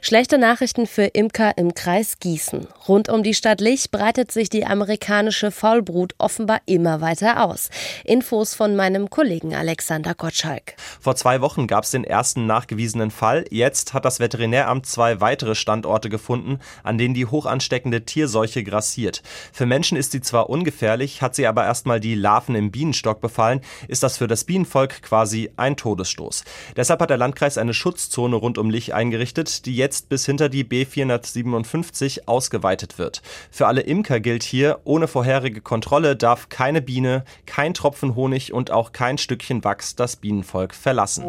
Schlechte Nachrichten für Imker im Kreis Gießen. Rund um die Stadt Lich breitet sich die amerikanische Faulbrut offenbar immer weiter aus. Infos von meinem Kollegen Alexander Gottschalk. Vor zwei Wochen gab es den ersten nachgewiesenen Fall. Jetzt hat das Veterinäramt zwei weitere Standorte gefunden, an denen die hochansteckende Tierseuche grassiert. Für Menschen ist sie zwar ungefährlich, hat sie aber erstmal die Larven im Bienenstock befallen, ist das für das Bienenvolk quasi ein Todesstoß. Deshalb hat der Landkreis eine Schutzzone rund um Lich eingerichtet, die jetzt bis hinter die B457 ausgeweitet wird. Für alle Imker gilt hier, ohne vorherige Kontrolle darf keine Biene, kein Tropfen Honig und auch kein Stückchen Wachs das Bienenvolk verlassen.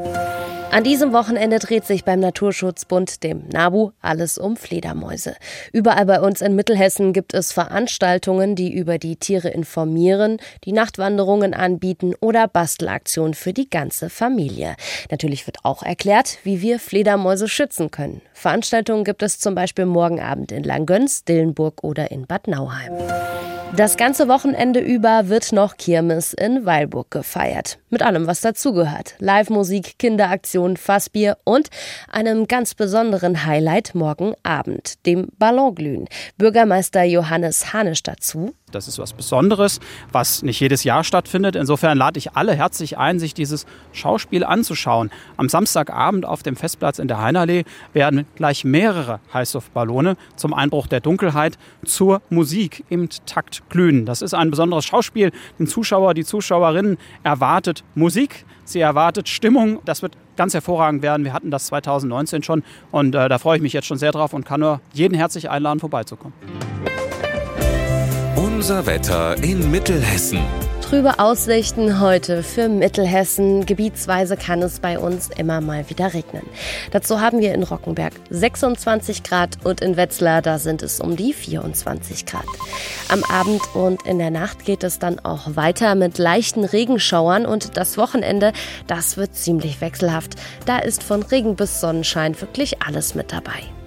An diesem Wochenende dreht sich beim Naturschutzbund, dem NABU, alles um Fledermäuse. Überall bei uns in Mittelhessen gibt es Veranstaltungen, die über die Tiere informieren, die Nachtwanderungen anbieten oder Bastelaktionen für die ganze Familie. Natürlich wird auch erklärt, wie wir Fledermäuse schützen können. Veranstaltungen gibt es zum Beispiel morgen Abend in Langgöns, Dillenburg oder in Bad Nauheim. Das ganze Wochenende über wird noch Kirmes in Weilburg gefeiert. Mit allem, was dazugehört. Live-Musik, Kinderaktion, Fassbier und einem ganz besonderen Highlight morgen Abend, dem Ballonglühen. Bürgermeister Johannes Hanisch dazu. Das ist was Besonderes, was nicht jedes Jahr stattfindet. Insofern lade ich alle herzlich ein, sich dieses Schauspiel anzuschauen. Am Samstagabend auf dem Festplatz in der Heinerlee werden gleich mehrere Heißluftballone zum Einbruch der Dunkelheit zur Musik im Takt glühen. Das ist ein besonderes Schauspiel. Den Zuschauer, die Zuschauerinnen Musik, sie erwartet Stimmung. Das wird ganz hervorragend werden. Wir hatten das 2019 schon und äh, da freue ich mich jetzt schon sehr drauf und kann nur jeden herzlich einladen, vorbeizukommen. Unser Wetter in Mittelhessen. Trübe Aussichten heute für Mittelhessen. Gebietsweise kann es bei uns immer mal wieder regnen. Dazu haben wir in Rockenberg 26 Grad und in Wetzlar, da sind es um die 24 Grad. Am Abend und in der Nacht geht es dann auch weiter mit leichten Regenschauern und das Wochenende, das wird ziemlich wechselhaft. Da ist von Regen bis Sonnenschein wirklich alles mit dabei.